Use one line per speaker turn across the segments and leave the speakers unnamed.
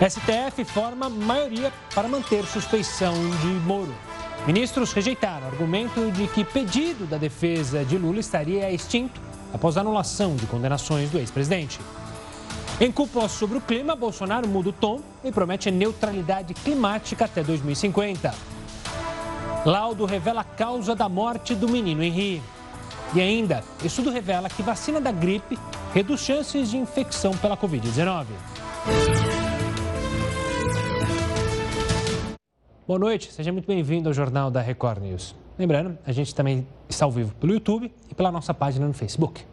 STF forma maioria para manter suspeição de Moro. Ministros rejeitaram o argumento de que pedido da defesa de Lula estaria extinto após a anulação de condenações do ex-presidente. Em cúpula sobre o clima, Bolsonaro muda o tom e promete neutralidade climática até 2050. Laudo revela a causa da morte do menino Henri. E ainda, estudo revela que vacina da gripe reduz chances de infecção pela Covid-19. Boa noite, seja muito bem-vindo ao Jornal da Record News. Lembrando, a gente também está ao vivo pelo YouTube e pela nossa página no Facebook.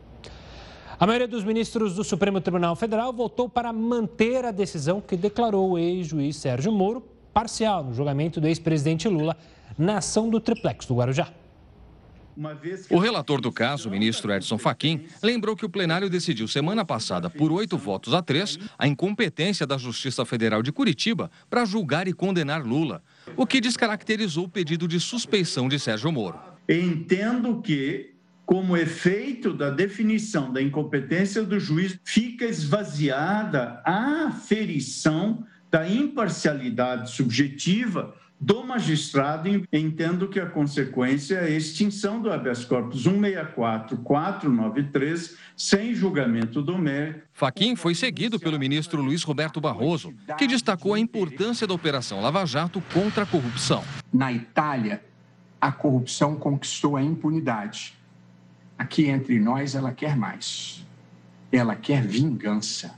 A maioria dos ministros do Supremo Tribunal Federal votou para manter a decisão que declarou o ex-juiz Sérgio Moro parcial no julgamento do ex-presidente Lula na ação do triplex do Guarujá.
O relator do caso, o ministro Edson Fachin, lembrou que o plenário decidiu semana passada, por oito votos a três, a incompetência da Justiça Federal de Curitiba para julgar e condenar Lula, o que descaracterizou o pedido de suspeição de Sérgio Moro.
Entendo que, como efeito da definição da incompetência do juiz, fica esvaziada a aferição da imparcialidade subjetiva do magistrado, entendo que a consequência é a extinção do habeas corpus 164-493, sem julgamento do mérito.
Faquim foi seguido pelo ministro Luiz Roberto Barroso, que destacou a importância da Operação Lava Jato contra a corrupção.
Na Itália, a corrupção conquistou a impunidade. Aqui entre nós, ela quer mais. Ela quer vingança.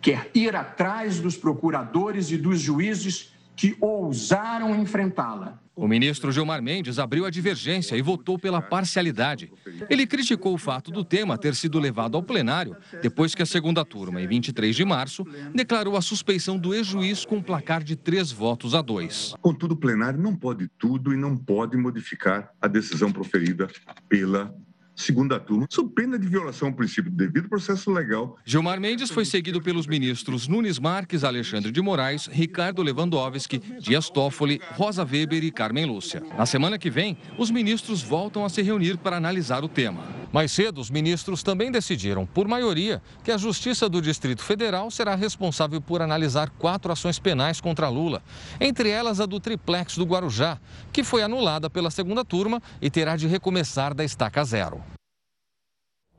Quer ir atrás dos procuradores e dos juízes que ousaram enfrentá-la.
O ministro Gilmar Mendes abriu a divergência e votou pela parcialidade. Ele criticou o fato do tema ter sido levado ao plenário depois que a segunda turma, em 23 de março, declarou a suspeição do ex-juiz com um placar de três votos a dois.
Contudo, o plenário não pode tudo e não pode modificar a decisão proferida pela segunda turma, sob pena de violação ao princípio do devido processo legal.
Gilmar Mendes foi seguido pelos ministros Nunes Marques, Alexandre de Moraes, Ricardo Lewandowski, Dias Toffoli, Rosa Weber e Carmen Lúcia. Na semana que vem, os ministros voltam a se reunir para analisar o tema. Mais cedo, os ministros também decidiram, por maioria, que a Justiça do Distrito Federal será responsável por analisar quatro ações penais contra Lula, entre elas a do triplex do Guarujá, que foi anulada pela segunda turma e terá de recomeçar da estaca zero.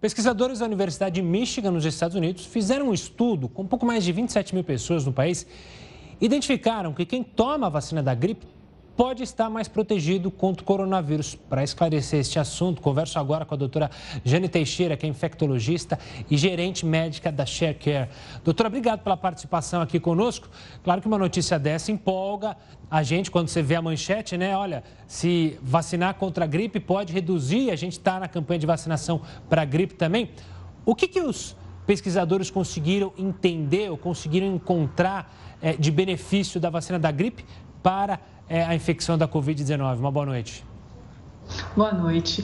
Pesquisadores da Universidade de Michigan, nos Estados Unidos, fizeram um estudo com um pouco mais de 27 mil pessoas no país. Identificaram que quem toma a vacina da gripe pode estar mais protegido contra o coronavírus. Para esclarecer este assunto, converso agora com a doutora Jane Teixeira, que é infectologista e gerente médica da ShareCare. Doutora, obrigado pela participação aqui conosco. Claro que uma notícia dessa empolga a gente quando você vê a manchete, né? Olha, se vacinar contra a gripe pode reduzir, a gente está na campanha de vacinação para a gripe também. O que, que os pesquisadores conseguiram entender ou conseguiram encontrar é, de benefício da vacina da gripe para é a infecção da Covid-19. Uma boa noite.
Boa noite.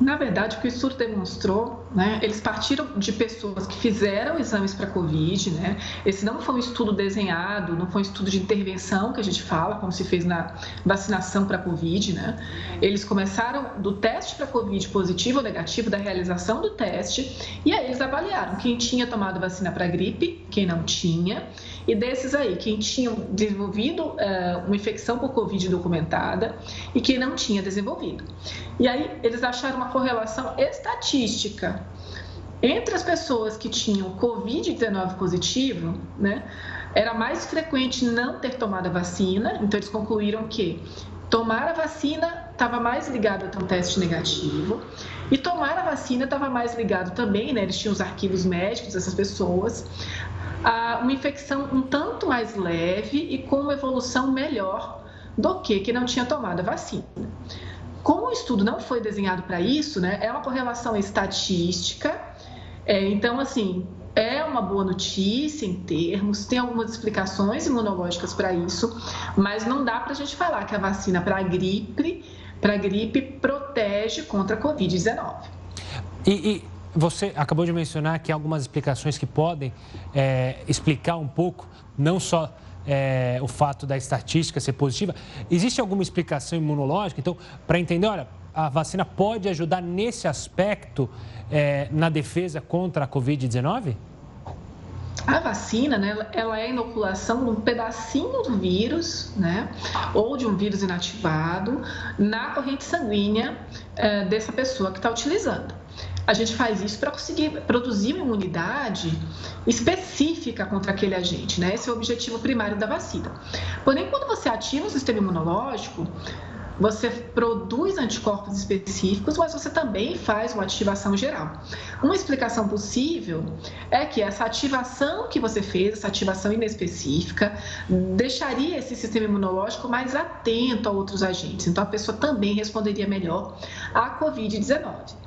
Na verdade, o que o estudo demonstrou, né, eles partiram de pessoas que fizeram exames para Covid, né? Esse não foi um estudo desenhado, não foi um estudo de intervenção que a gente fala, como se fez na vacinação para Covid, né? Eles começaram do teste para Covid positivo ou negativo, da realização do teste, e aí eles avaliaram quem tinha tomado vacina para gripe, quem não tinha, e desses aí, quem tinha desenvolvido é, uma infecção por Covid documentada e quem não tinha desenvolvido. E aí eles acharam uma correlação estatística entre as pessoas que tinham Covid-19 positivo, né? Era mais frequente não ter tomado a vacina, então eles concluíram que tomar a vacina estava mais ligado a um teste negativo e tomar a vacina estava mais ligado também, né? Eles tinham os arquivos médicos dessas pessoas uma infecção um tanto mais leve e com uma evolução melhor do que que não tinha tomado a vacina. Como o estudo não foi desenhado para isso, né, é uma correlação estatística, é, então, assim, é uma boa notícia em termos, tem algumas explicações imunológicas para isso, mas não dá para a gente falar que a vacina para gripe, para gripe protege contra a Covid-19.
E, e, você acabou de mencionar que há algumas explicações que podem é, explicar um pouco, não só é, o fato da estatística ser positiva. Existe alguma explicação imunológica? Então, para entender, olha, a vacina pode ajudar nesse aspecto é, na defesa contra a Covid-19?
A vacina, né, ela é a inoculação de um pedacinho do vírus, né, ou de um vírus inativado na corrente sanguínea é, dessa pessoa que está utilizando. A gente faz isso para conseguir produzir uma imunidade específica contra aquele agente, né? Esse é o objetivo primário da vacina. Porém, quando você ativa o sistema imunológico, você produz anticorpos específicos, mas você também faz uma ativação geral. Uma explicação possível é que essa ativação que você fez, essa ativação inespecífica, deixaria esse sistema imunológico mais atento a outros agentes. Então, a pessoa também responderia melhor à Covid-19.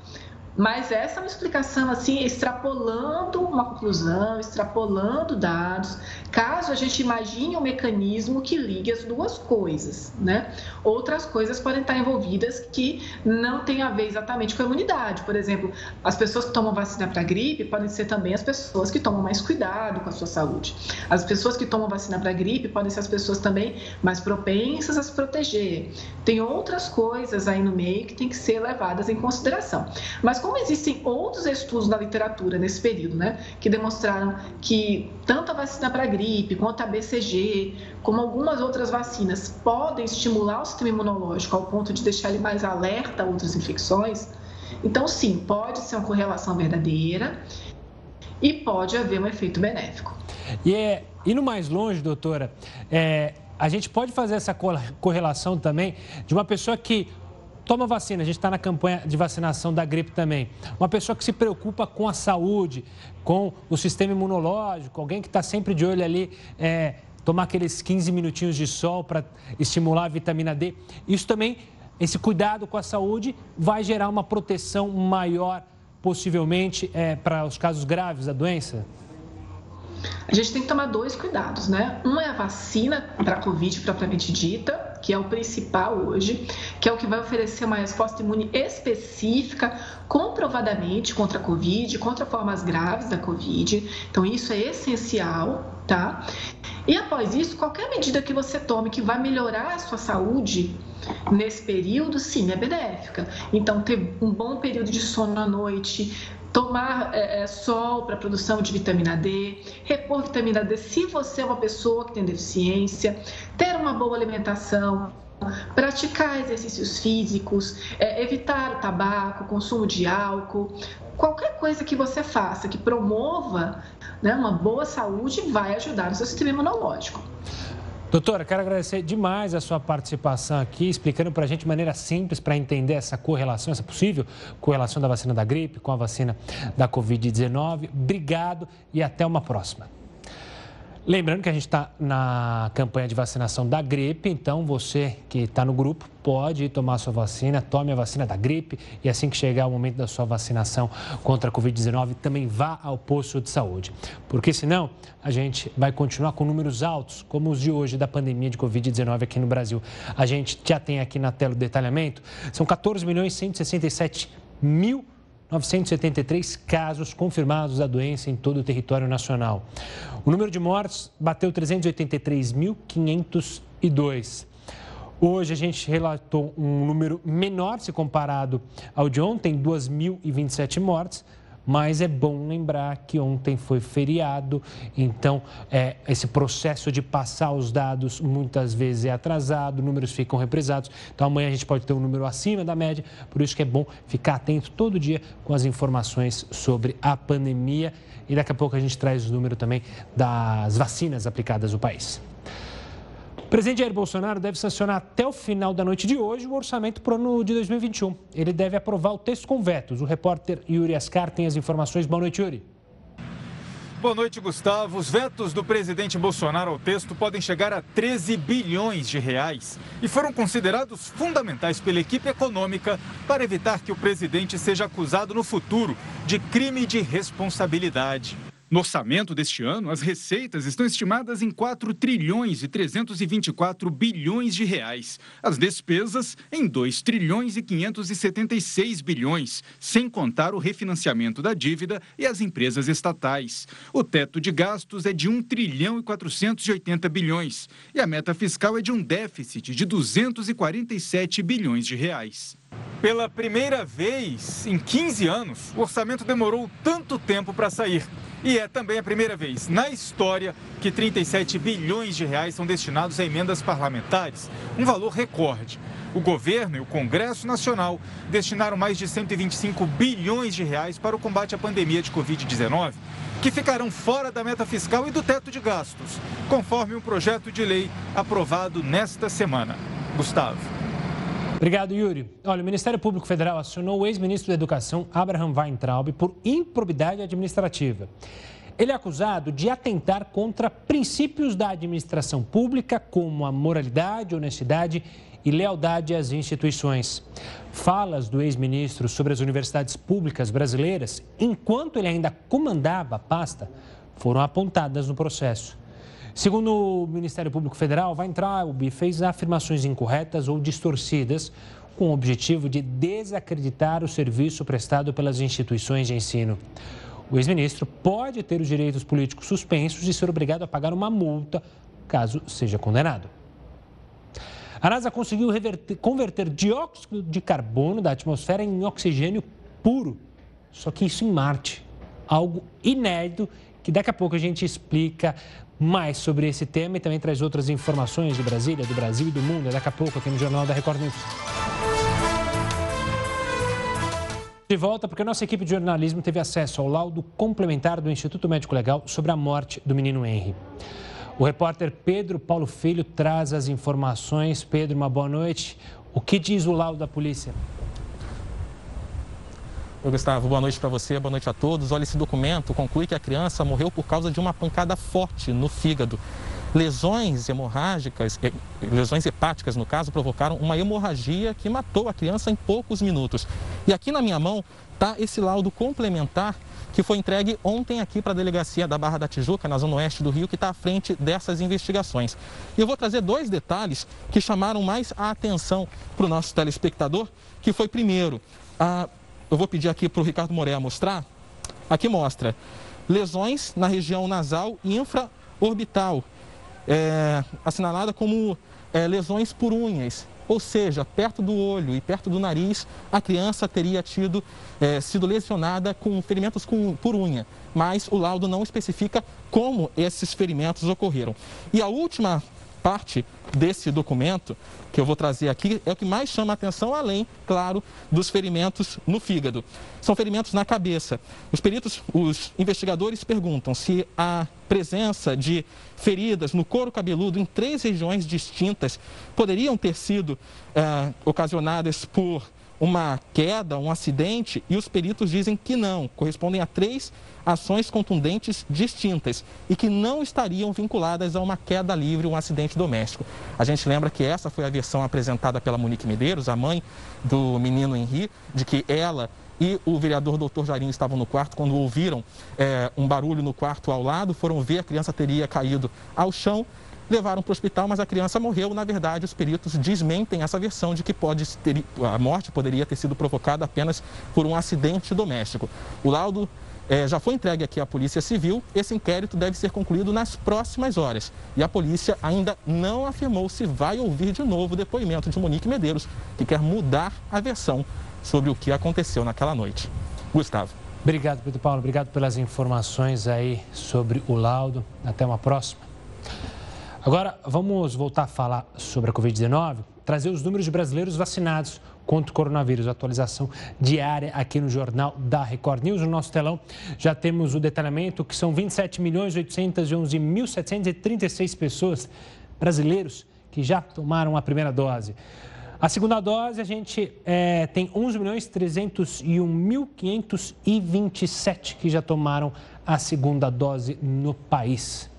Mas essa é uma explicação assim, extrapolando uma conclusão, extrapolando dados, caso a gente imagine um mecanismo que ligue as duas coisas, né? Outras coisas podem estar envolvidas que não têm a ver exatamente com a imunidade. Por exemplo, as pessoas que tomam vacina para gripe podem ser também as pessoas que tomam mais cuidado com a sua saúde. As pessoas que tomam vacina para gripe podem ser as pessoas também mais propensas a se proteger. Tem outras coisas aí no meio que tem que ser levadas em consideração. Mas como existem outros estudos na literatura nesse período, né, que demonstraram que tanto a vacina para gripe quanto a BCG, como algumas outras vacinas, podem estimular o sistema imunológico ao ponto de deixar ele mais alerta a outras infecções. Então, sim, pode ser uma correlação verdadeira e pode haver um efeito benéfico.
E é, indo mais longe, doutora, é, a gente pode fazer essa correlação também de uma pessoa que toma vacina, a gente está na campanha de vacinação da gripe também. Uma pessoa que se preocupa com a saúde, com o sistema imunológico, alguém que está sempre de olho ali, é, tomar aqueles 15 minutinhos de sol para estimular a vitamina D. Isso também, esse cuidado com a saúde, vai gerar uma proteção maior, possivelmente, é, para os casos graves da doença?
A gente tem que tomar dois cuidados, né? Um é a vacina para a Covid propriamente dita, que é o principal hoje, que é o que vai oferecer uma resposta imune específica, comprovadamente contra a Covid, contra formas graves da Covid. Então, isso é essencial, tá? E após isso, qualquer medida que você tome que vai melhorar a sua saúde nesse período, sim, é benéfica. Então, ter um bom período de sono à noite, tomar é, é, sol para produção de vitamina D, repor vitamina D se você é uma pessoa que tem deficiência, ter uma boa alimentação, praticar exercícios físicos, é, evitar o tabaco, consumo de álcool, qualquer coisa que você faça que promova né, uma boa saúde vai ajudar no seu sistema imunológico.
Doutora, quero agradecer demais a sua participação aqui, explicando para a gente de maneira simples para entender essa correlação, essa possível correlação da vacina da gripe com a vacina da Covid-19. Obrigado e até uma próxima. Lembrando que a gente está na campanha de vacinação da gripe, então você que está no grupo pode tomar a sua vacina, tome a vacina da gripe e assim que chegar o momento da sua vacinação contra a Covid-19, também vá ao posto de saúde. Porque senão a gente vai continuar com números altos, como os de hoje da pandemia de Covid-19 aqui no Brasil. A gente já tem aqui na tela o detalhamento, são 14 milhões 167 mil 973 casos confirmados da doença em todo o território nacional. O número de mortes bateu 383.502. Hoje a gente relatou um número menor se comparado ao de ontem, 2.027 mortes, mas é bom lembrar que ontem foi feriado, então é, esse processo de passar os dados muitas vezes é atrasado, números ficam represados. Então amanhã a gente pode ter um número acima da média, por isso que é bom ficar atento todo dia com as informações sobre a pandemia. E daqui a pouco a gente traz o número também das vacinas aplicadas no país. O presidente Jair Bolsonaro deve sancionar até o final da noite de hoje o orçamento para o ano de 2021. Ele deve aprovar o texto com vetos. O repórter Yuri Ascar tem as informações. Boa noite, Yuri.
Boa noite, Gustavo. Os vetos do presidente Bolsonaro ao texto podem chegar a 13 bilhões de reais e foram considerados fundamentais pela equipe econômica para evitar que o presidente seja acusado no futuro de crime de responsabilidade. No orçamento deste ano, as receitas estão estimadas em 4 trilhões e 324 bilhões de reais. As despesas em 2 trilhões e 576 bilhões, sem contar o refinanciamento da dívida e as empresas estatais. O teto de gastos é de 1 trilhão e 480 bilhões e a meta fiscal é de um déficit de 247 bilhões de reais. Pela primeira vez em 15 anos, o orçamento demorou tanto tempo para sair. E é também a primeira vez na história que 37 bilhões de reais são destinados a emendas parlamentares, um valor recorde. O governo e o Congresso Nacional destinaram mais de 125 bilhões de reais para o combate à pandemia de Covid-19, que ficarão fora da meta fiscal e do teto de gastos, conforme um projeto de lei aprovado nesta semana. Gustavo.
Obrigado, Yuri. Olha, o Ministério Público Federal acionou o ex-ministro da Educação, Abraham Weintraub, por improbidade administrativa. Ele é acusado de atentar contra princípios da administração pública, como a moralidade, honestidade e lealdade às instituições. Falas do ex-ministro sobre as universidades públicas brasileiras, enquanto ele ainda comandava a pasta, foram apontadas no processo. Segundo o Ministério Público Federal, Weintraub fez afirmações incorretas ou distorcidas com o objetivo de desacreditar o serviço prestado pelas instituições de ensino. O ex-ministro pode ter os direitos políticos suspensos e ser obrigado a pagar uma multa caso seja condenado. A NASA conseguiu reverter, converter dióxido de carbono da atmosfera em oxigênio puro, só que isso em Marte. Algo inédito que daqui a pouco a gente explica mais sobre esse tema e também traz outras informações de Brasília, do Brasil e do mundo daqui a pouco aqui no Jornal da Record News. De volta, porque nossa equipe de jornalismo teve acesso ao laudo complementar do Instituto Médico Legal sobre a morte do menino Henry. O repórter Pedro Paulo Filho traz as informações. Pedro, uma boa noite. O que diz o laudo da polícia?
Gustavo, boa noite para você, boa noite a todos. Olha, esse documento conclui que a criança morreu por causa de uma pancada forte no fígado. Lesões hemorrágicas, lesões hepáticas no caso, provocaram uma hemorragia que matou a criança em poucos minutos. E aqui na minha mão está esse laudo complementar que foi entregue ontem aqui para a delegacia da Barra da Tijuca, na zona oeste do Rio, que está à frente dessas investigações. E eu vou trazer dois detalhes que chamaram mais a atenção para o nosso telespectador, que foi primeiro, a eu vou pedir aqui para o Ricardo Moreira mostrar. Aqui mostra lesões na região nasal infraorbital, é, assinalada como é, lesões por unhas. Ou seja, perto do olho e perto do nariz, a criança teria tido é, sido lesionada com ferimentos com, por unha, mas o laudo não especifica como esses ferimentos ocorreram. E a última parte desse documento que eu vou trazer aqui é o que mais chama a atenção, além, claro, dos ferimentos no fígado. São ferimentos na cabeça. Os peritos, os investigadores perguntam se a presença de feridas no couro cabeludo em três regiões distintas poderiam ter sido eh, ocasionadas por uma queda, um acidente, e os peritos dizem que não, correspondem a três ações contundentes distintas e que não estariam vinculadas a uma queda livre, um acidente doméstico. A gente lembra que essa foi a versão apresentada pela Monique Medeiros, a mãe do menino Henri, de que ela e o vereador doutor Jairinho estavam no quarto. Quando ouviram é, um barulho no quarto ao lado, foram ver a criança teria caído ao chão levaram para o hospital, mas a criança morreu. Na verdade, os peritos desmentem essa versão de que pode ter, a morte poderia ter sido provocada apenas por um acidente doméstico. O laudo é, já foi entregue aqui à Polícia Civil. Esse inquérito deve ser concluído nas próximas horas. E a polícia ainda não afirmou se vai ouvir de novo o depoimento de Monique Medeiros, que quer mudar a versão sobre o que aconteceu naquela noite. Gustavo.
Obrigado, Pedro Paulo. Obrigado pelas informações aí sobre o laudo. Até uma próxima. Agora, vamos voltar a falar sobre a Covid-19, trazer os números de brasileiros vacinados contra o coronavírus. Atualização diária aqui no Jornal da Record News. No nosso telão já temos o detalhamento que são 27 milhões 811.736 pessoas brasileiros que já tomaram a primeira dose. A segunda dose, a gente é, tem 11 milhões 301.527 que já tomaram a segunda dose no país.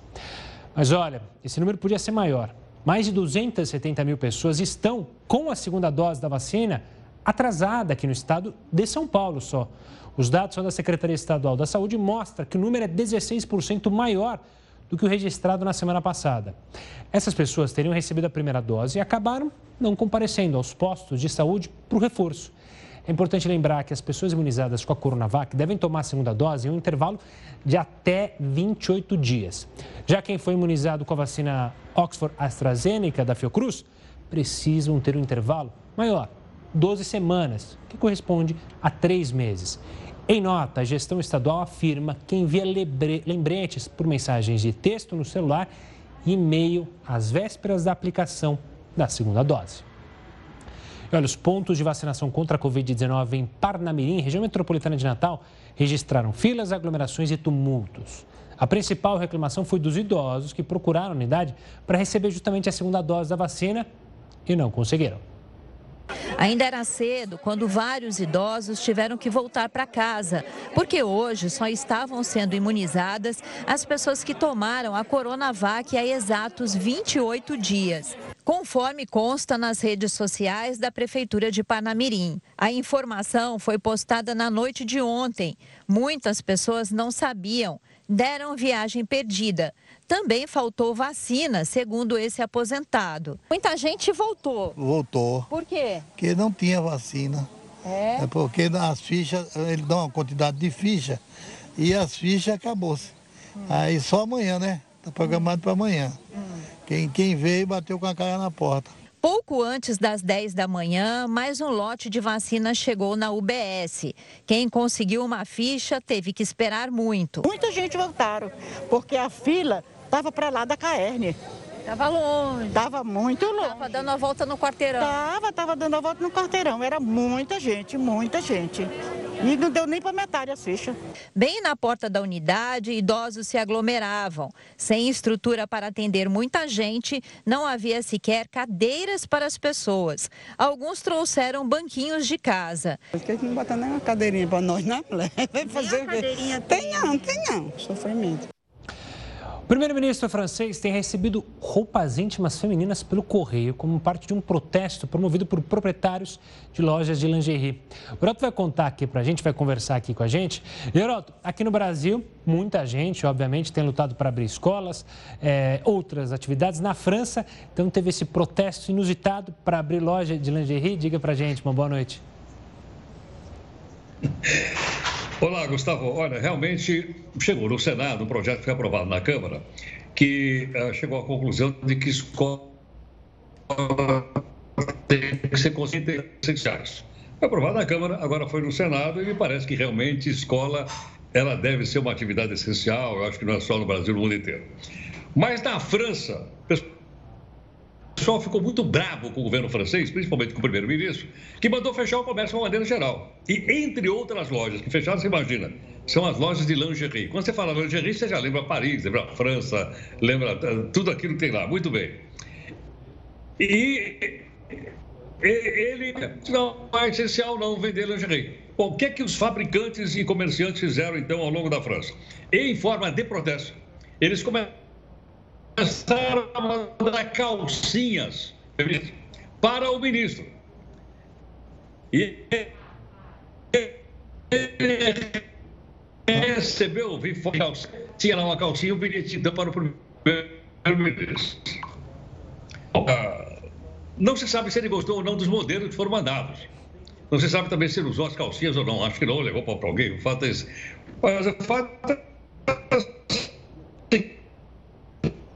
Mas olha, esse número podia ser maior. Mais de 270 mil pessoas estão com a segunda dose da vacina atrasada aqui no estado de São Paulo só. Os dados da Secretaria Estadual da Saúde mostram que o número é 16% maior do que o registrado na semana passada. Essas pessoas teriam recebido a primeira dose e acabaram não comparecendo aos postos de saúde para o reforço. É importante lembrar que as pessoas imunizadas com a Coronavac devem tomar a segunda dose em um intervalo de até 28 dias. Já quem foi imunizado com a vacina Oxford AstraZeneca da Fiocruz precisam ter um intervalo maior, 12 semanas, que corresponde a três meses. Em nota, a gestão estadual afirma que envia lembretes por mensagens de texto no celular e e-mail às vésperas da aplicação da segunda dose. Olha, os pontos de vacinação contra a Covid-19 em Parnamirim, região metropolitana de Natal, registraram filas, aglomerações e tumultos. A principal reclamação foi dos idosos que procuraram a unidade para receber justamente a segunda dose da vacina e não conseguiram.
Ainda era cedo quando vários idosos tiveram que voltar para casa, porque hoje só estavam sendo imunizadas as pessoas que tomaram a Coronavac há exatos 28 dias conforme consta nas redes sociais da Prefeitura de Panamirim. A informação foi postada na noite de ontem. Muitas pessoas não sabiam, deram viagem perdida. Também faltou vacina, segundo esse aposentado. Muita gente voltou.
Voltou.
Por quê?
Porque não tinha vacina.
É?
É porque as fichas, ele dá uma quantidade de ficha e as fichas acabou-se. Hum. Aí só amanhã, né? Está programado para amanhã. Hum. Quem, quem veio bateu com a cara na porta.
Pouco antes das 10 da manhã, mais um lote de vacina chegou na UBS. Quem conseguiu uma ficha teve que esperar muito.
Muita gente voltaram, porque a fila estava para lá da Caerne.
Estava longe.
Estava muito longe.
Estava dando a volta no quarteirão.
Estava, estava dando a volta no quarteirão. Era muita gente, muita gente. E não deu nem para metade a ficha.
Bem na porta da unidade, idosos se aglomeravam. Sem estrutura para atender muita gente, não havia sequer cadeiras para as pessoas. Alguns trouxeram banquinhos de casa.
Por que não botam nem uma cadeirinha para nós, né? Vai fazer o quê? Tem não, tem não. Sofrimento.
Primeiro-ministro francês tem recebido roupas íntimas femininas pelo correio como parte de um protesto promovido por proprietários de lojas de lingerie. O Heroto vai contar aqui para a gente, vai conversar aqui com a gente. Heroto, aqui no Brasil, muita gente, obviamente, tem lutado para abrir escolas, é, outras atividades. Na França, então, teve esse protesto inusitado para abrir loja de lingerie. Diga para a gente, uma boa noite.
Olá, Gustavo. Olha, realmente chegou no Senado um projeto que foi aprovado na Câmara que uh, chegou à conclusão de que escola tem que ser conscientes essenciais. Foi aprovado na Câmara, agora foi no Senado e me parece que realmente escola ela deve ser uma atividade essencial. Eu acho que não é só no Brasil, no mundo inteiro. Mas na França, pessoal ficou muito bravo com o governo francês, principalmente com o primeiro-ministro, que mandou fechar o comércio de uma maneira geral. E entre outras lojas que fecharam, você imagina, são as lojas de lingerie. Quando você fala lingerie, você já lembra Paris, lembra França, lembra eh, tudo aquilo que tem lá. Muito bem. E ele não é essencial não vender lingerie. Bom, o que é que os fabricantes e comerciantes fizeram então ao longo da França? Em forma de protesto, eles começaram começaram a mandar calcinhas para o ministro. E ele recebeu, tinha lá uma calcinha, um bilhete para o primeiro-ministro. Não se sabe se ele gostou ou não dos modelos que foram mandados. Não se sabe também se ele usou as calcinhas ou não. Acho que não, levou para alguém. O fato é esse. Mas o fato é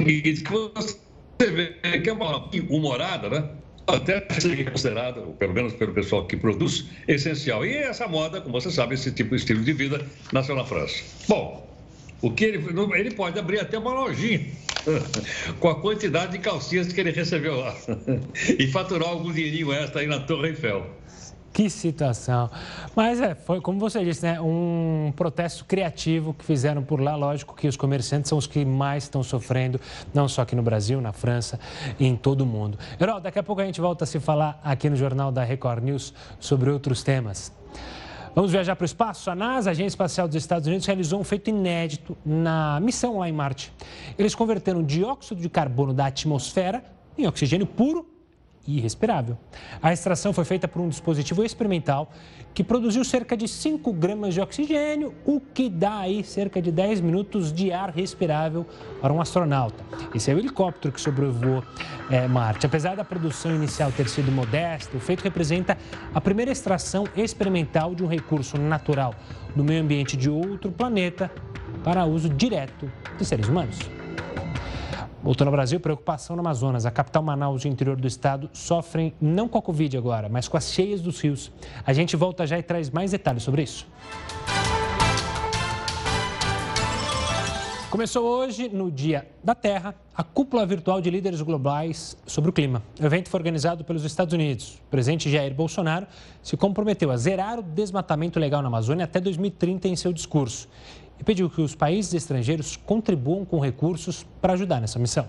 que você vê que é uma humorada, né? Até ser considerada, pelo menos pelo pessoal que produz, essencial. E essa moda, como você sabe, esse tipo de estilo de vida nasceu na França. Bom, o que ele, ele pode abrir até uma lojinha com a quantidade de calcinhas que ele recebeu lá e faturar algum dinheirinho extra aí na Torre Eiffel.
Que situação. Mas é, foi como você disse, né? Um protesto criativo que fizeram por lá. Lógico que os comerciantes são os que mais estão sofrendo, não só aqui no Brasil, na França e em todo o mundo. Herói, daqui a pouco a gente volta a se falar aqui no Jornal da Record News sobre outros temas. Vamos viajar para o espaço? A NASA, a Agência Espacial dos Estados Unidos, realizou um feito inédito na missão lá em Marte. Eles converteram dióxido de carbono da atmosfera em oxigênio puro e respirável. A extração foi feita por um dispositivo experimental que produziu cerca de 5 gramas de oxigênio, o que dá aí cerca de 10 minutos de ar respirável para um astronauta. Esse é o helicóptero que sobrevoou é, Marte. Apesar da produção inicial ter sido modesta, o feito representa a primeira extração experimental de um recurso natural no meio ambiente de outro planeta para uso direto de seres humanos. Voltando ao Brasil, preocupação no Amazonas. A capital Manaus e o interior do estado sofrem não com a Covid agora, mas com as cheias dos rios. A gente volta já e traz mais detalhes sobre isso. Começou hoje, no Dia da Terra, a cúpula virtual de líderes globais sobre o clima. O evento foi organizado pelos Estados Unidos. O presidente Jair Bolsonaro se comprometeu a zerar o desmatamento legal na Amazônia até 2030 em seu discurso e pediu que os países estrangeiros contribuam com recursos para ajudar nessa missão.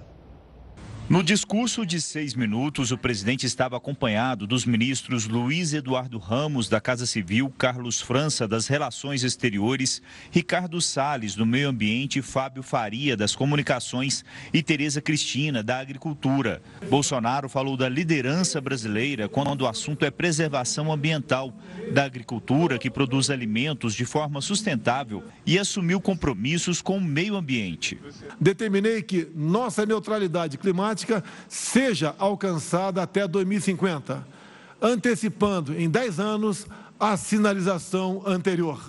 No discurso de seis minutos, o presidente estava acompanhado dos ministros Luiz Eduardo Ramos, da Casa Civil, Carlos França, das Relações Exteriores, Ricardo Salles, do Meio Ambiente, Fábio Faria, das Comunicações e Tereza Cristina, da Agricultura. Bolsonaro falou da liderança brasileira quando o assunto é preservação ambiental, da agricultura que produz alimentos de forma sustentável e assumiu compromissos com o meio ambiente.
Determinei que nossa neutralidade climática climática seja alcançada até 2050, antecipando em 10 anos a sinalização anterior.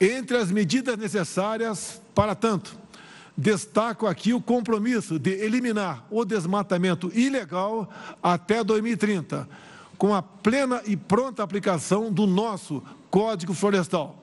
Entre as medidas necessárias para tanto, destaco aqui o compromisso de eliminar o desmatamento ilegal até 2030, com a plena e pronta aplicação do nosso Código Florestal.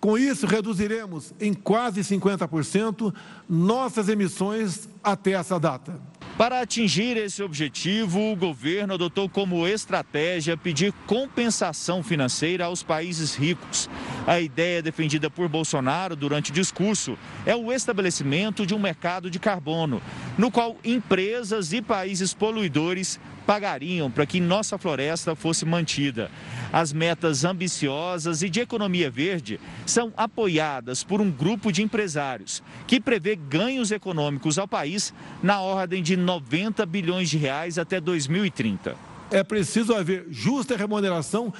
Com isso, reduziremos em quase 50% nossas emissões até essa data.
Para atingir esse objetivo, o governo adotou como estratégia pedir compensação financeira aos países ricos. A ideia defendida por Bolsonaro durante o discurso é o estabelecimento de um mercado de carbono, no qual empresas e países poluidores pagariam para que nossa floresta fosse mantida. As metas ambiciosas e de economia verde são apoiadas por um grupo de empresários que prevê ganhos econômicos ao país na ordem de 90 bilhões de reais até 2030.
É preciso haver justa remuneração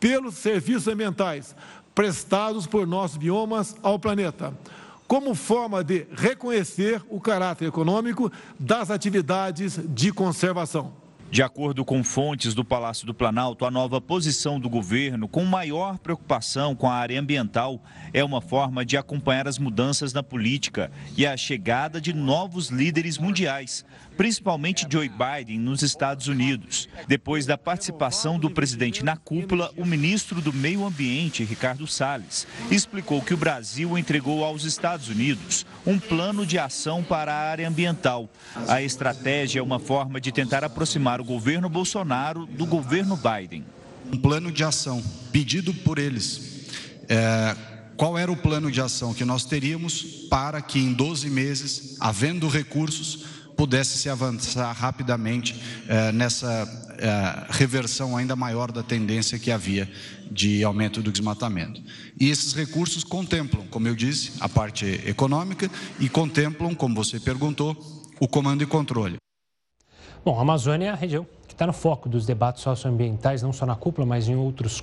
pelos serviços ambientais prestados por nossos biomas ao planeta como forma de reconhecer o caráter econômico das atividades de conservação.
De acordo com fontes do Palácio do Planalto, a nova posição do governo, com maior preocupação com a área ambiental, é uma forma de acompanhar as mudanças na política e a chegada de novos líderes mundiais, principalmente Joe Biden nos Estados Unidos. Depois da participação do presidente na cúpula, o ministro do Meio Ambiente, Ricardo Salles, explicou que o Brasil entregou aos Estados Unidos um plano de ação para a área ambiental. A estratégia é uma forma de tentar aproximar o governo Bolsonaro do governo Biden.
Um plano de ação pedido por eles. É, qual era o plano de ação que nós teríamos para que em 12 meses, havendo recursos, pudesse se avançar rapidamente eh, nessa eh, reversão ainda maior da tendência que havia de aumento do desmatamento. E esses recursos contemplam, como eu disse, a parte econômica e contemplam, como você perguntou, o comando e controle.
Bom, a Amazônia é a região está no foco dos debates socioambientais, não só na cúpula, mas em outros,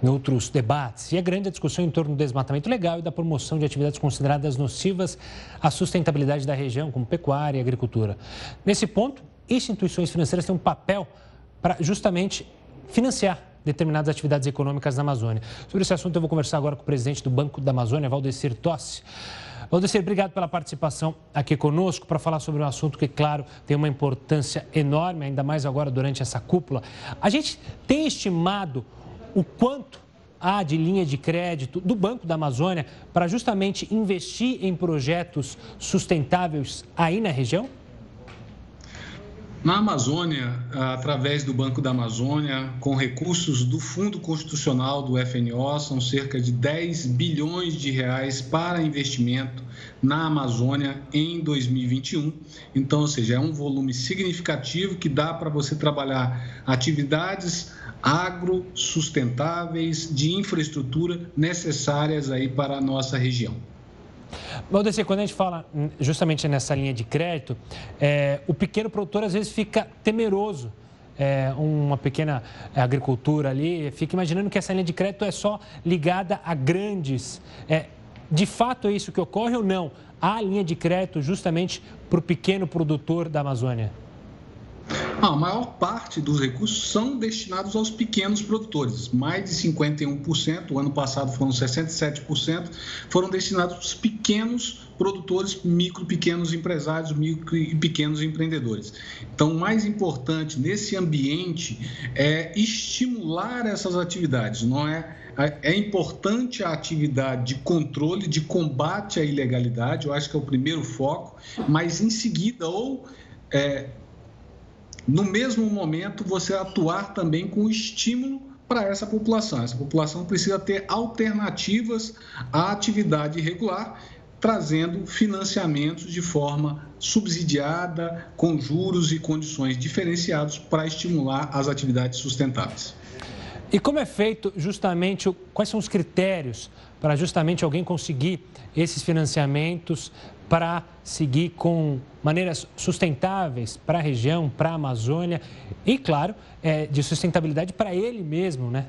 em outros debates. E é grande a discussão em torno do desmatamento legal e da promoção de atividades consideradas nocivas à sustentabilidade da região, como pecuária e agricultura. Nesse ponto, instituições financeiras têm um papel para justamente financiar determinadas atividades econômicas na Amazônia. Sobre esse assunto, eu vou conversar agora com o presidente do Banco da Amazônia, Valdecir Tossi. Valdecir, obrigado pela participação aqui conosco para falar sobre um assunto que, claro, tem uma importância enorme, ainda mais agora durante essa cúpula. A gente tem estimado o quanto há de linha de crédito do Banco da Amazônia para justamente investir em projetos sustentáveis aí na região?
Na Amazônia, através do Banco da Amazônia, com recursos do Fundo Constitucional do FNO, são cerca de 10 bilhões de reais para investimento na Amazônia em 2021. Então, ou seja, é um volume significativo que dá para você trabalhar atividades agro sustentáveis de infraestrutura necessárias aí para a nossa região.
Valdecir, quando a gente fala justamente nessa linha de crédito, é, o pequeno produtor às vezes fica temeroso. É, uma pequena agricultura ali, fica imaginando que essa linha de crédito é só ligada a grandes. É, de fato é isso que ocorre ou não? Há linha de crédito justamente para o pequeno produtor da Amazônia?
A maior parte dos recursos são destinados aos pequenos produtores. Mais de 51%, o ano passado foram 67%, foram destinados aos pequenos produtores, micro, pequenos empresários, micro e pequenos empreendedores. Então, o mais importante nesse ambiente é estimular essas atividades, não é é importante a atividade de controle, de combate à ilegalidade, eu acho que é o primeiro foco, mas em seguida, ou é, no mesmo momento, você atuar também com estímulo para essa população. Essa população precisa ter alternativas à atividade irregular, trazendo financiamentos de forma subsidiada, com juros e condições diferenciados para estimular as atividades sustentáveis.
E como é feito justamente, quais são os critérios para justamente alguém conseguir esses financiamentos para seguir com maneiras sustentáveis para a região, para a Amazônia e, claro, é, de sustentabilidade para ele mesmo, né?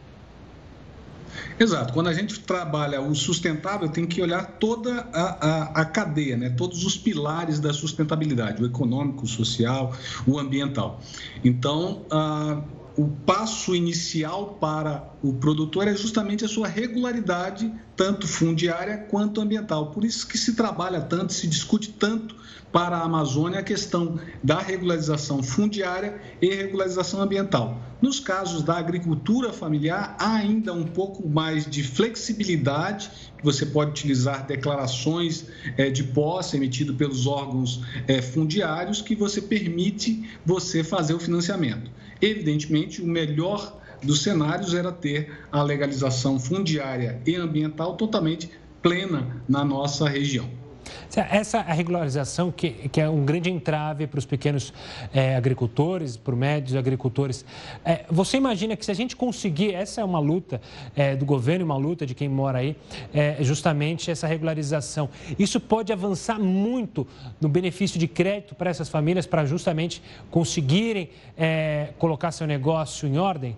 Exato. Quando a gente trabalha o sustentável, tem que olhar toda a, a, a, cadeia, né? todos os pilares da sustentabilidade, o econômico, o social, o ambiental. Então, ah, o passo inicial para o produtor é justamente a sua regularidade, tanto fundiária quanto ambiental. Por isso que se trabalha tanto, se discute tanto para a Amazônia a questão da regularização fundiária e regularização ambiental. Nos casos da agricultura familiar, há ainda um pouco mais de flexibilidade, você pode utilizar declarações é, de posse emitido pelos órgãos é, fundiários que você permite você fazer o financiamento. Evidentemente, o melhor dos cenários era ter a legalização fundiária e ambiental totalmente plena na nossa região.
Essa regularização, que, que é um grande entrave para os pequenos é, agricultores, para os médios agricultores, é, você imagina que se a gente conseguir, essa é uma luta é, do governo, uma luta de quem mora aí, é, justamente essa regularização, isso pode avançar muito no benefício de crédito para essas famílias, para justamente conseguirem é, colocar seu negócio em ordem?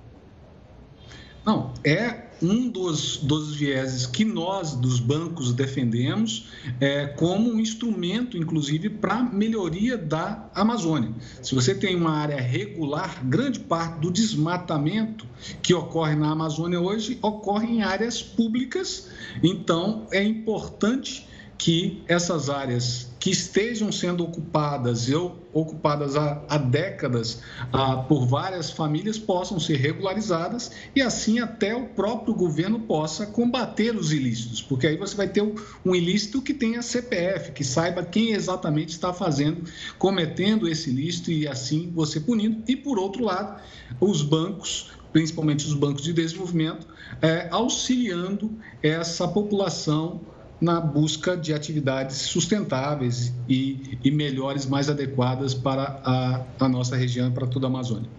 Não, é um dos, dos vieses que nós, dos bancos, defendemos é, como um instrumento, inclusive, para melhoria da Amazônia. Se você tem uma área regular, grande parte do desmatamento que ocorre na Amazônia hoje ocorre em áreas públicas, então é importante que essas áreas que estejam sendo ocupadas ou ocupadas há, há décadas ah, por várias famílias possam ser regularizadas e assim até o próprio governo possa combater os ilícitos, porque aí você vai ter um ilícito que tenha CPF, que saiba quem exatamente está fazendo, cometendo esse ilícito e assim você punindo. E por outro lado, os bancos principalmente os bancos de desenvolvimento, é, auxiliando essa população na busca de atividades sustentáveis e, e melhores, mais adequadas para a, a nossa região para toda a Amazônia.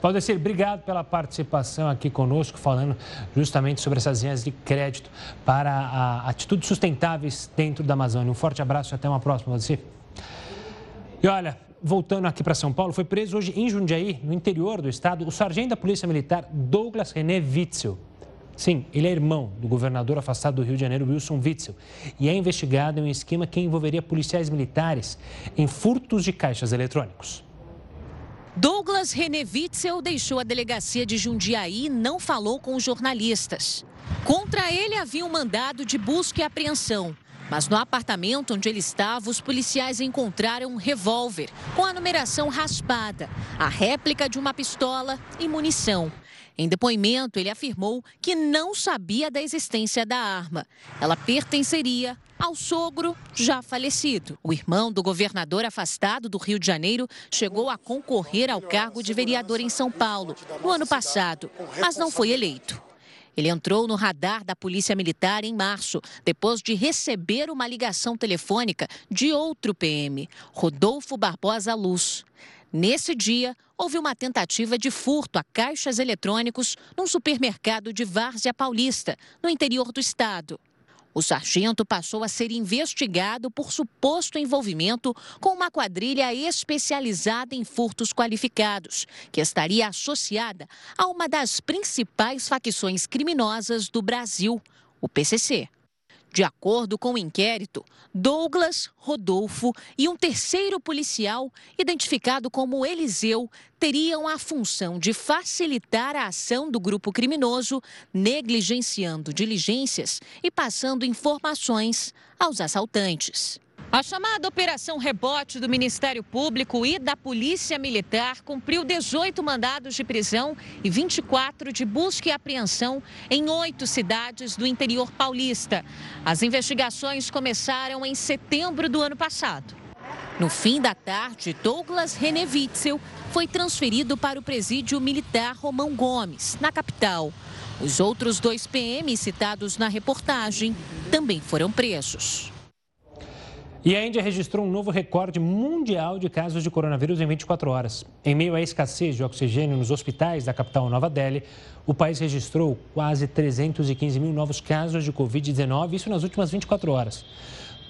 Valdecir, obrigado pela participação aqui conosco, falando justamente sobre essas linhas de crédito para atitudes sustentáveis dentro da Amazônia. Um forte abraço e até uma próxima, Valdecir. E olha, voltando aqui para São Paulo, foi preso hoje em Jundiaí, no interior do estado, o sargento da Polícia Militar Douglas René Witzel. Sim, ele é irmão do governador afastado do Rio de Janeiro, Wilson Witzel, e é investigado em um esquema que envolveria policiais militares em furtos de caixas eletrônicos.
Douglas René Witzel deixou a delegacia de Jundiaí e não falou com os jornalistas. Contra ele havia um mandado de busca e apreensão. Mas no apartamento onde ele estava, os policiais encontraram um revólver com a numeração raspada, a réplica de uma pistola e munição. Em depoimento, ele afirmou que não sabia da existência da arma. Ela pertenceria ao sogro já falecido. O irmão do governador afastado do Rio de Janeiro chegou a concorrer ao cargo de vereador em São Paulo no ano passado, mas não foi eleito. Ele entrou no radar da Polícia Militar em março, depois de receber uma ligação telefônica de outro PM, Rodolfo Barbosa Luz. Nesse dia, houve uma tentativa de furto a caixas eletrônicos num supermercado de Várzea Paulista, no interior do estado. O sargento passou a ser investigado por suposto envolvimento com uma quadrilha especializada em furtos qualificados, que estaria associada a uma das principais facções criminosas do Brasil, o PCC. De acordo com o inquérito, Douglas, Rodolfo e um terceiro policial, identificado como Eliseu, teriam a função de facilitar a ação do grupo criminoso, negligenciando diligências e passando informações aos assaltantes. A chamada Operação Rebote do Ministério Público e da Polícia Militar cumpriu 18 mandados de prisão e 24 de busca e apreensão em oito cidades do interior paulista. As investigações começaram em setembro do ano passado. No fim da tarde, Douglas René Witzel foi transferido para o presídio militar Romão Gomes, na capital. Os outros dois PMs citados na reportagem também foram presos.
E a Índia registrou um novo recorde mundial de casos de coronavírus em 24 horas. Em meio à escassez de oxigênio nos hospitais da capital Nova Delhi, o país registrou quase 315 mil novos casos de Covid-19, isso nas últimas 24 horas.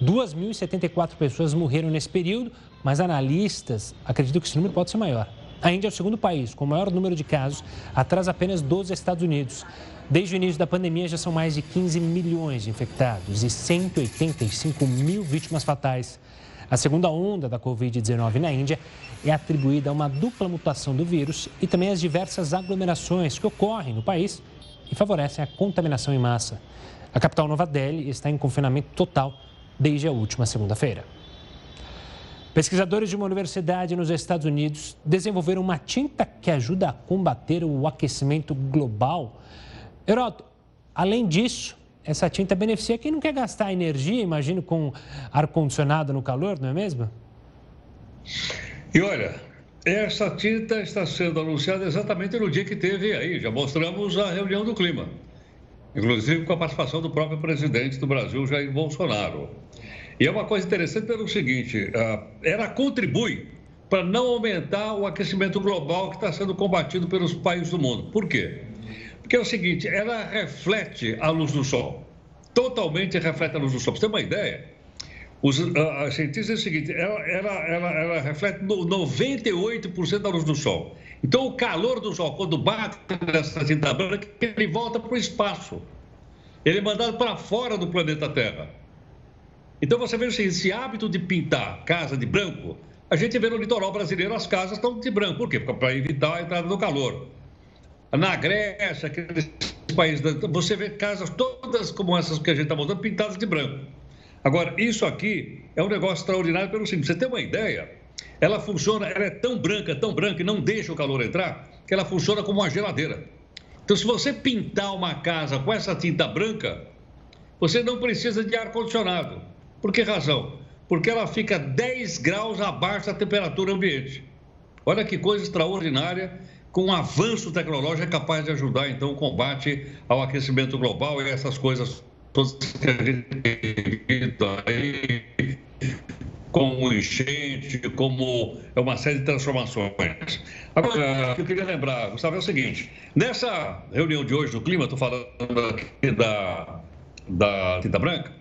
2.074 pessoas morreram nesse período, mas analistas acreditam que esse número pode ser maior. A Índia é o segundo país com o maior número de casos, atrás apenas dos Estados Unidos. Desde o início da pandemia, já são mais de 15 milhões de infectados e 185 mil vítimas fatais. A segunda onda da Covid-19 na Índia é atribuída a uma dupla mutação do vírus e também às diversas aglomerações que ocorrem no país e favorecem a contaminação em massa. A capital Nova Delhi está em confinamento total desde a última segunda-feira. Pesquisadores de uma universidade nos Estados Unidos desenvolveram uma tinta que ajuda a combater o aquecimento global Heroto, além disso, essa tinta beneficia quem não quer gastar energia, imagino, com ar-condicionado no calor, não é mesmo?
E olha, essa tinta está sendo anunciada exatamente no dia que teve aí, já mostramos a reunião do clima, inclusive com a participação do próprio presidente do Brasil, Jair Bolsonaro. E é uma coisa interessante pelo seguinte: ela contribui para não aumentar o aquecimento global que está sendo combatido pelos países do mundo. Por quê? Porque é o seguinte, ela reflete a luz do sol. Totalmente reflete a luz do sol. Para você ter uma ideia, os uh, cientistas dizem o seguinte, ela, ela, ela, ela reflete 98% da luz do sol. Então, o calor do sol, quando bate nessa tinta branca, ele volta para o espaço. Ele é mandado para fora do planeta Terra. Então, você vê assim, esse hábito de pintar casa de branco, a gente vê no litoral brasileiro as casas estão de branco. Por quê? Para evitar a entrada do calor na Grécia, aqueles países, você vê casas todas como essas que a gente está mostrando, pintadas de branco. Agora, isso aqui é um negócio extraordinário pelo seguinte, você tem uma ideia, ela funciona, ela é tão branca, tão branca e não deixa o calor entrar, que ela funciona como uma geladeira. Então, se você pintar uma casa com essa tinta branca, você não precisa de ar-condicionado. Por que razão? Porque ela fica 10 graus abaixo da temperatura ambiente. Olha que coisa extraordinária com avanço tecnológico, é capaz de ajudar, então, o combate ao aquecimento global e essas coisas todas que a gente tem aí, como enchente, como é uma série de transformações. Agora, o que eu queria lembrar, Gustavo, é o seguinte: nessa reunião de hoje do clima, estou falando aqui da, da Tinta Branca,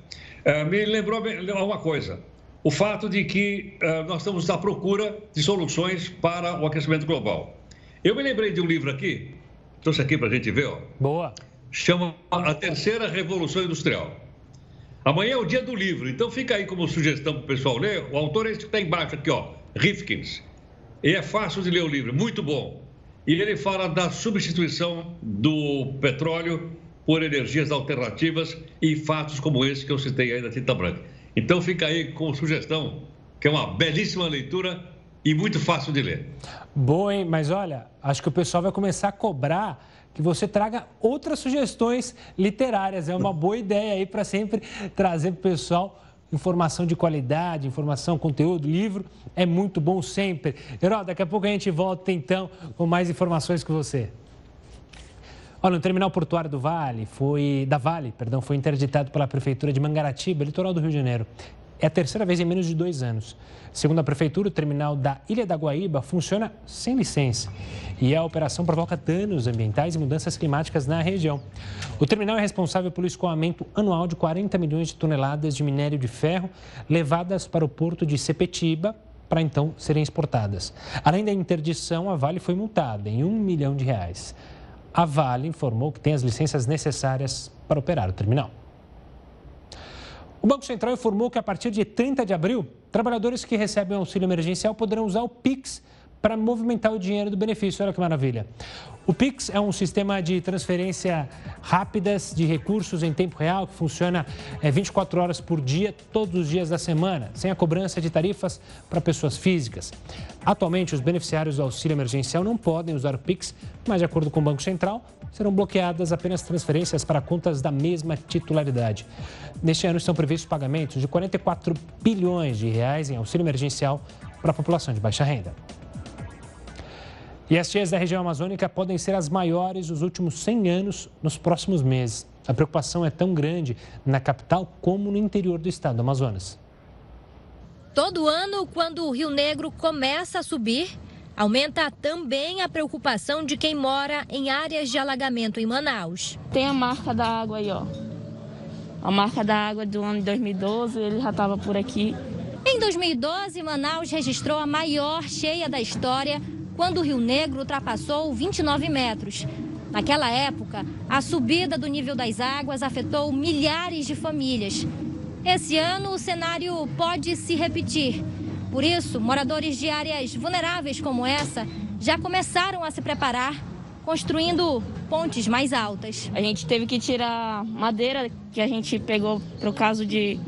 é, me lembrou uma coisa. O fato de que é, nós estamos à procura de soluções para o aquecimento global. Eu me lembrei de um livro aqui, trouxe aqui para a gente ver, ó.
Boa.
Chama A Terceira Revolução Industrial. Amanhã é o dia do livro, então fica aí como sugestão para o pessoal ler. O autor é esse que está embaixo aqui, ó, Rifkins. E é fácil de ler o livro, muito bom. E ele fala da substituição do petróleo por energias alternativas e fatos como esse que eu citei aí da tinta branca. Então fica aí com sugestão, que é uma belíssima leitura e muito fácil de ler.
Boa, hein? Mas olha, acho que o pessoal vai começar a cobrar que você traga outras sugestões literárias. É uma boa ideia aí para sempre trazer para o pessoal informação de qualidade, informação, conteúdo, livro. É muito bom sempre. Herói, daqui a pouco a gente volta então com mais informações com você. Olha, o terminal portuário do Vale foi da Vale, perdão, foi interditado pela prefeitura de Mangaratiba, litoral do Rio de Janeiro. É a terceira vez em menos de dois anos. Segundo a Prefeitura, o terminal da Ilha da Guaíba funciona sem licença e a operação provoca danos ambientais e mudanças climáticas na região. O terminal é responsável pelo escoamento anual de 40 milhões de toneladas de minério de ferro levadas para o porto de Sepetiba para então serem exportadas. Além da interdição, a Vale foi multada em um milhão de reais. A Vale informou que tem as licenças necessárias para operar o terminal. O Banco Central informou que a partir de 30 de abril, trabalhadores que recebem auxílio emergencial poderão usar o Pix para movimentar o dinheiro do benefício. Olha que maravilha. O Pix é um sistema de transferência rápidas de recursos em tempo real que funciona 24 é, horas por dia, todos os dias da semana, sem a cobrança de tarifas para pessoas físicas. Atualmente, os beneficiários do auxílio emergencial não podem usar o Pix, mas, de acordo com o Banco Central, serão bloqueadas apenas transferências para contas da mesma titularidade. Neste ano, estão previstos pagamentos de 44 bilhões de reais em auxílio emergencial para a população de baixa renda. E as cheias da região amazônica podem ser as maiores dos últimos 100 anos nos próximos meses. A preocupação é tão grande na capital como no interior do estado do Amazonas.
Todo ano, quando o Rio Negro começa a subir, aumenta também a preocupação de quem mora em áreas de alagamento em Manaus.
Tem a marca da água aí, ó. A marca da água do ano de 2012, ele já estava por aqui.
Em 2012, Manaus registrou a maior cheia da história quando o Rio Negro ultrapassou 29 metros. Naquela época, a subida do nível das águas afetou milhares de famílias. Esse ano, o cenário pode se repetir. Por isso, moradores de áreas vulneráveis como essa já começaram a se preparar, construindo pontes mais altas.
A gente teve que tirar madeira que a gente pegou para o caso de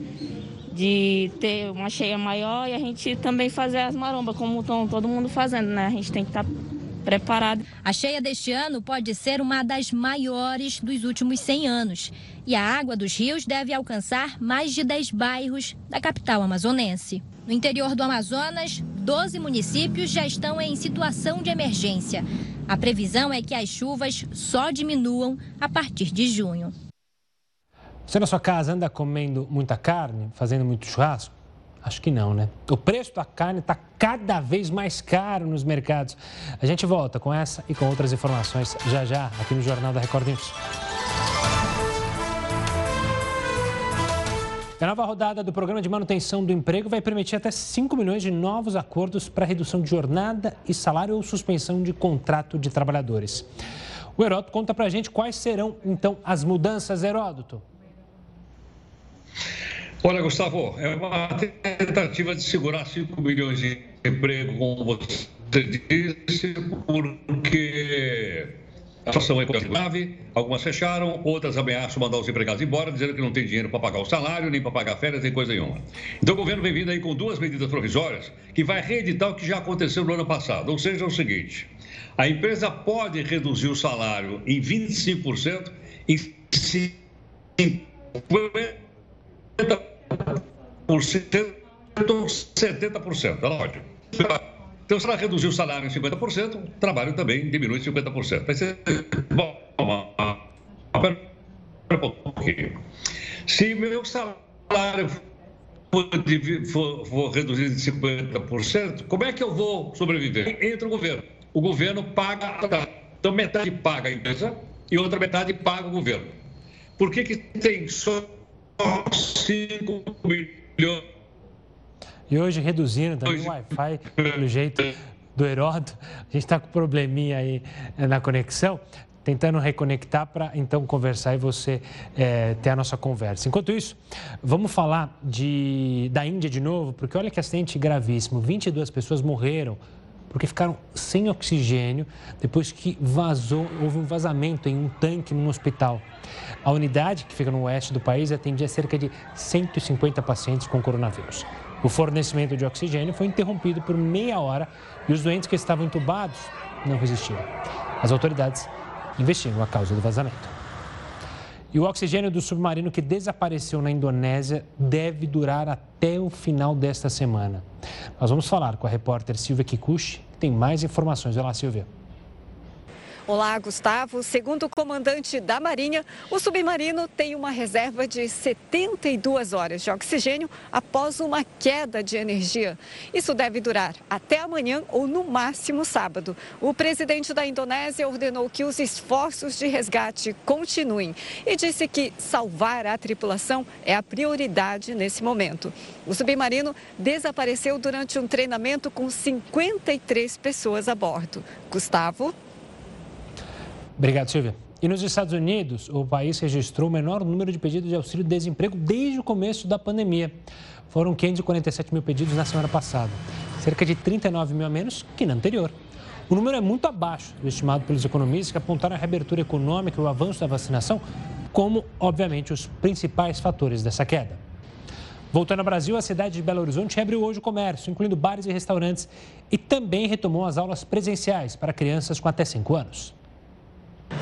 de ter uma cheia maior e a gente também fazer as marombas, como estão todo mundo fazendo, né? A gente tem que estar tá preparado.
A cheia deste ano pode ser uma das maiores dos últimos 100 anos. E a água dos rios deve alcançar mais de 10 bairros da capital amazonense. No interior do Amazonas, 12 municípios já estão em situação de emergência. A previsão é que as chuvas só diminuam a partir de junho.
Você na sua casa anda comendo muita carne, fazendo muito churrasco? Acho que não, né? O preço da carne está cada vez mais caro nos mercados. A gente volta com essa e com outras informações já já aqui no Jornal da Record News. A nova rodada do Programa de Manutenção do Emprego vai permitir até 5 milhões de novos acordos para redução de jornada e salário ou suspensão de contrato de trabalhadores. O Heródoto conta para a gente quais serão, então, as mudanças, Heródoto.
Olha, Gustavo, é uma tentativa de segurar 5 milhões de emprego, como você disse, porque a situação é grave, algumas fecharam, outras ameaçam mandar os empregados embora, dizendo que não tem dinheiro para pagar o salário, nem para pagar férias, nem coisa nenhuma. Então o governo vem vindo aí com duas medidas provisórias que vai reeditar o que já aconteceu no ano passado. Ou seja, é o seguinte: a empresa pode reduzir o salário em 25%, em 50% 70% ou 70%, é lógico. Então, se ela reduzir o salário em 50%, o trabalho também diminui em 50%. Vai ser. Bom, um pouquinho. Se meu salário for, for, for reduzido em 50%, como é que eu vou sobreviver? Entra o governo. O governo paga. Então, metade paga a empresa e outra metade paga o governo. Por que, que tem só 5 milhões.
E hoje reduzindo também o Wi-Fi, pelo jeito do Heródoto. A gente está com probleminha aí eh, na conexão, tentando reconectar para então conversar e você é, ter a nossa conversa. Enquanto isso, vamos falar de, da Índia de novo, porque olha que acidente gravíssimo. 22 pessoas morreram porque ficaram sem oxigênio depois que vazou, houve um vazamento em um tanque num hospital. A unidade, que fica no oeste do país, atendia cerca de 150 pacientes com coronavírus. O fornecimento de oxigênio foi interrompido por meia hora e os doentes que estavam entubados não resistiram. As autoridades investigam a causa do vazamento. E o oxigênio do submarino que desapareceu na Indonésia deve durar até o final desta semana. Nós vamos falar com a repórter Silvia Kikuchi, que tem mais informações. Olá, Silvia.
Olá, Gustavo. Segundo o comandante da Marinha, o submarino tem uma reserva de 72 horas de oxigênio após uma queda de energia. Isso deve durar até amanhã ou no máximo sábado. O presidente da Indonésia ordenou que os esforços de resgate continuem e disse que salvar a tripulação é a prioridade nesse momento. O submarino desapareceu durante um treinamento com 53 pessoas a bordo. Gustavo.
Obrigado, Silvia. E nos Estados Unidos, o país registrou o menor número de pedidos de auxílio-desemprego desde o começo da pandemia. Foram 547 mil pedidos na semana passada, cerca de 39 mil a menos que na anterior. O número é muito abaixo do estimado pelos economistas que apontaram a reabertura econômica e o avanço da vacinação como, obviamente, os principais fatores dessa queda. Voltando ao Brasil, a cidade de Belo Horizonte reabriu hoje o comércio, incluindo bares e restaurantes, e também retomou as aulas presenciais para crianças com até 5 anos.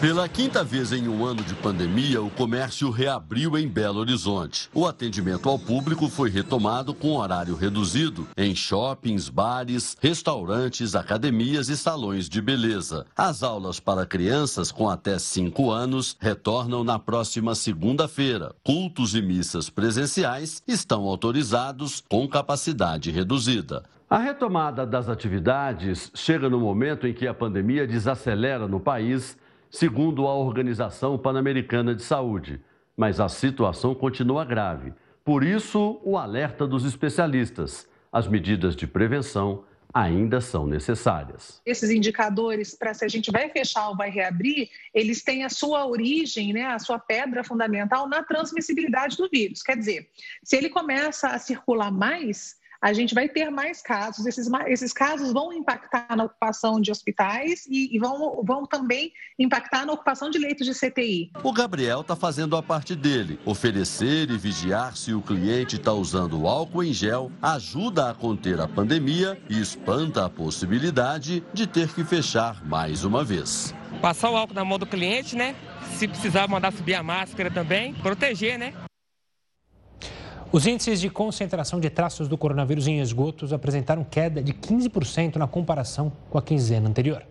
Pela quinta vez em um ano de pandemia, o comércio reabriu em Belo Horizonte. O atendimento ao público foi retomado com horário reduzido em shoppings, bares, restaurantes, academias e salões de beleza. As aulas para crianças com até 5 anos retornam na próxima segunda-feira. Cultos e missas presenciais estão autorizados com capacidade reduzida. A retomada das atividades chega no momento em que a pandemia desacelera no país segundo a Organização Pan-Americana de Saúde. Mas a situação continua grave. Por isso, o alerta dos especialistas: as medidas de prevenção ainda são necessárias.
Esses indicadores, para se a gente vai fechar ou vai reabrir, eles têm a sua origem, né, a sua pedra fundamental na transmissibilidade do vírus. Quer dizer, se ele começa a circular mais, a gente vai ter mais casos. Esses, esses casos vão impactar na ocupação de hospitais e, e vão, vão também impactar na ocupação de leitos de CTI.
O Gabriel está fazendo a parte dele. Oferecer e vigiar se o cliente está usando álcool em gel ajuda a conter a pandemia e espanta a possibilidade de ter que fechar mais uma vez.
Passar o álcool na mão do cliente, né? Se precisar mandar subir a máscara também, proteger, né?
Os índices de concentração de traços do coronavírus em esgotos apresentaram queda de 15% na comparação com a quinzena anterior.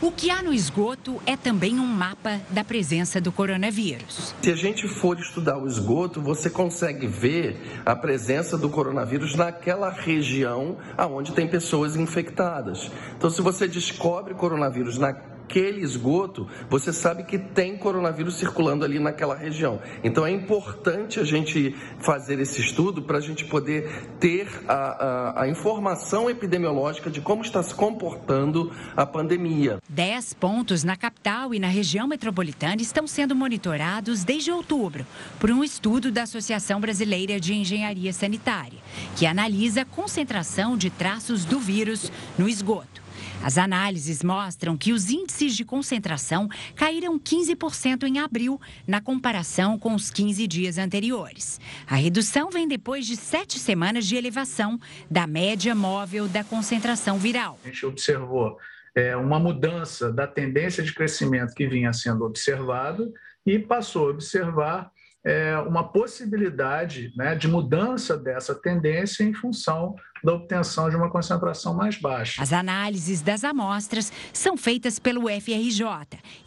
O que há no esgoto é também um mapa da presença do coronavírus.
Se a gente for estudar o esgoto, você consegue ver a presença do coronavírus naquela região onde tem pessoas infectadas. Então, se você descobre coronavírus na aquele esgoto, você sabe que tem coronavírus circulando ali naquela região. Então é importante a gente fazer esse estudo para a gente poder ter a, a, a, informação epidemiológica de como está se comportando a pandemia.
Dez pontos na capital e na região metropolitana estão sendo monitorados desde outubro por um estudo da Associação Brasileira de Engenharia Sanitária, que analisa a concentração de traços do vírus no esgoto. As análises mostram que os índices de concentração caíram 15% em abril, na comparação com os 15 dias anteriores. A redução vem depois de sete semanas de elevação da média móvel da concentração viral.
A gente observou é, uma mudança da tendência de crescimento que vinha sendo observado e passou a observar é, uma possibilidade né, de mudança dessa tendência em função da obtenção de uma concentração mais baixa.
As análises das amostras são feitas pelo FRJ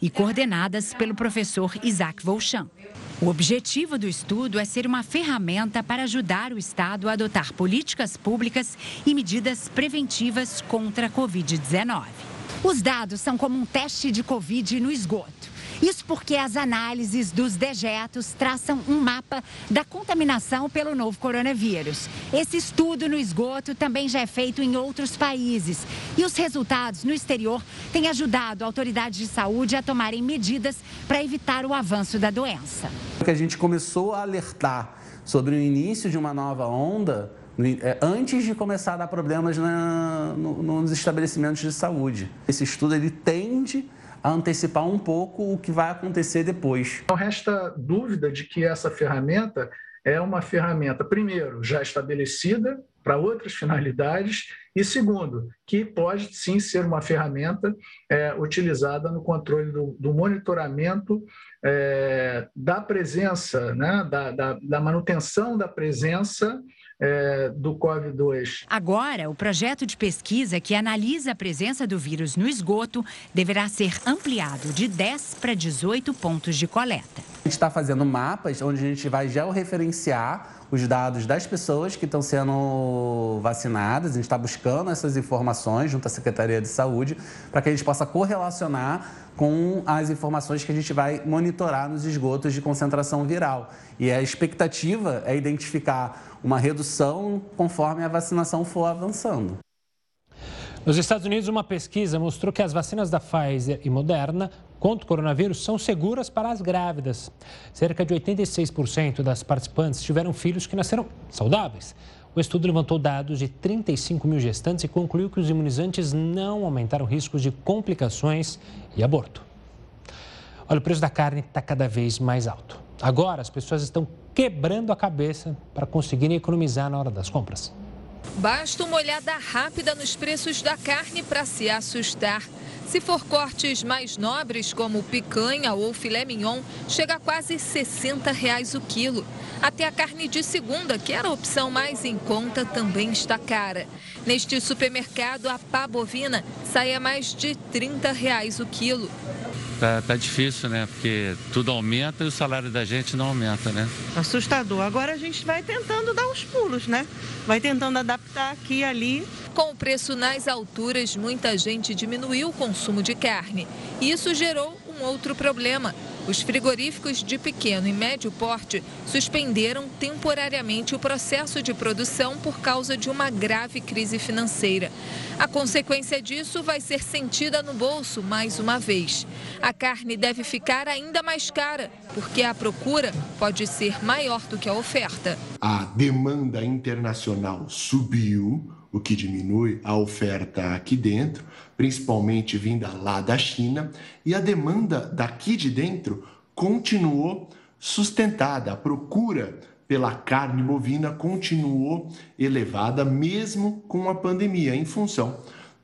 e coordenadas pelo professor Isaac Volchan. O objetivo do estudo é ser uma ferramenta para ajudar o Estado a adotar políticas públicas e medidas preventivas contra a Covid-19. Os dados são como um teste de Covid no esgoto. Isso porque as análises dos dejetos traçam um mapa da contaminação pelo novo coronavírus. Esse estudo no esgoto também já é feito em outros países. E os resultados no exterior têm ajudado autoridades de saúde a tomarem medidas para evitar o avanço da doença.
Que a gente começou a alertar sobre o início de uma nova onda é, antes de começar a dar problemas na, no, nos estabelecimentos de saúde. Esse estudo ele tende a antecipar um pouco o que vai acontecer depois.
Não resta dúvida de que essa ferramenta é uma ferramenta, primeiro, já estabelecida para outras finalidades, e segundo, que pode sim ser uma ferramenta é, utilizada no controle do, do monitoramento é, da presença, né, da, da, da manutenção da presença é, do COVID-2.
Agora, o projeto de pesquisa que analisa a presença do vírus no esgoto deverá ser ampliado de 10 para 18 pontos de coleta.
A gente está fazendo mapas onde a gente vai georreferenciar os dados das pessoas que estão sendo vacinadas. A gente está buscando essas informações junto à Secretaria de Saúde para que a gente possa correlacionar com as informações que a gente vai monitorar nos esgotos de concentração viral. E a expectativa é identificar uma redução conforme a vacinação for avançando.
Nos Estados Unidos, uma pesquisa mostrou que as vacinas da Pfizer e Moderna contra o coronavírus são seguras para as grávidas. Cerca de 86% das participantes tiveram filhos que nasceram saudáveis. O estudo levantou dados de 35 mil gestantes e concluiu que os imunizantes não aumentaram riscos de complicações e aborto. Olha, o preço da carne está cada vez mais alto. Agora, as pessoas estão quebrando a cabeça para conseguirem economizar na hora das compras.
Basta uma olhada rápida nos preços da carne para se assustar. Se for cortes mais nobres, como picanha ou filé mignon, chega a quase 60 reais o quilo. Até a carne de segunda, que era a opção mais em conta, também está cara. Neste supermercado, a pá bovina sai a mais de 30 reais o quilo.
Tá, tá difícil, né? Porque tudo aumenta e o salário da gente não aumenta, né?
Assustador. Agora a gente vai tentando dar os pulos, né? Vai tentando adaptar aqui e ali.
Com o preço nas alturas, muita gente diminuiu o consumo de carne. Isso gerou um outro problema. Os frigoríficos de pequeno e médio porte suspenderam temporariamente o processo de produção por causa de uma grave crise financeira. A consequência disso vai ser sentida no bolso mais uma vez. A carne deve ficar ainda mais cara, porque a procura pode ser maior do que a oferta.
A demanda internacional subiu, o que diminui a oferta aqui dentro, principalmente vinda lá da China, e a demanda daqui de dentro continuou sustentada. A procura pela carne bovina continuou elevada, mesmo com a pandemia, em função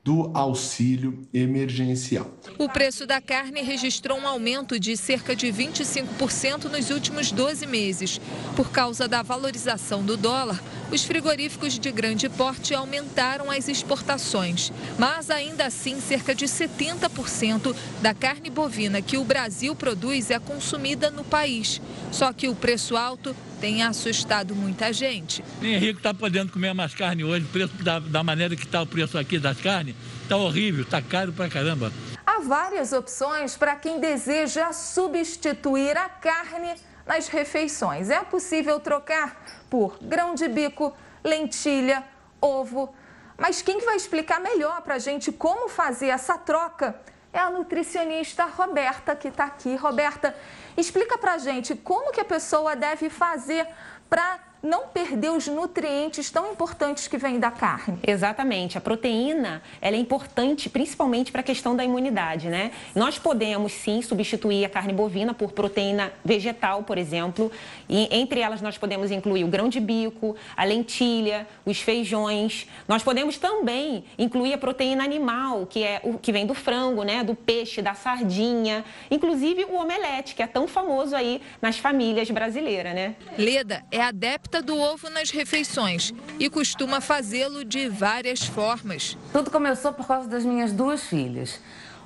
do auxílio emergencial.
O preço da carne registrou um aumento de cerca de 25% nos últimos 12 meses. Por causa da valorização do dólar, os frigoríficos de grande porte aumentaram as exportações. Mas ainda assim, cerca de 70% da carne bovina que o Brasil produz é consumida no país. Só que o preço alto tem assustado muita gente.
Nem rico está podendo comer mais carne hoje, o preço da, da maneira que está o preço aqui das carnes, está horrível, está caro pra caramba.
Há várias opções para quem deseja substituir a carne nas refeições. É possível trocar por grão de bico, lentilha, ovo. Mas quem vai explicar melhor para a gente como fazer essa troca é a nutricionista Roberta, que está aqui. Roberta, explica para a gente como que a pessoa deve fazer para não perder os nutrientes tão importantes que vêm da carne.
Exatamente. A proteína ela é importante principalmente para a questão da imunidade, né? Nós podemos sim substituir a carne bovina por proteína vegetal, por exemplo. E entre elas nós podemos incluir o grão de bico, a lentilha, os feijões. Nós podemos também incluir a proteína animal, que é o que vem do frango, né? Do peixe, da sardinha, inclusive o omelete, que é tão famoso aí nas famílias brasileiras, né?
Leda é adepta do ovo nas refeições e costuma fazê-lo de várias formas.
Tudo começou por causa das minhas duas filhas.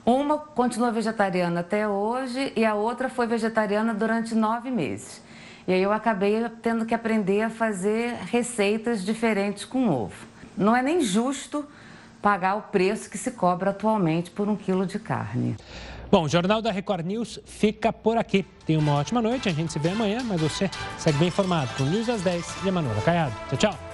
Uma continua vegetariana até hoje e a outra foi vegetariana durante nove meses. E aí eu acabei tendo que aprender a fazer receitas diferentes com ovo. Não é nem justo pagar o preço que se cobra atualmente por um quilo de carne.
Bom, o Jornal da Record News fica por aqui. Tenha uma ótima noite, a gente se vê amanhã, mas você segue bem informado com News às 10 e a Manuela Caiado. Tchau, tchau.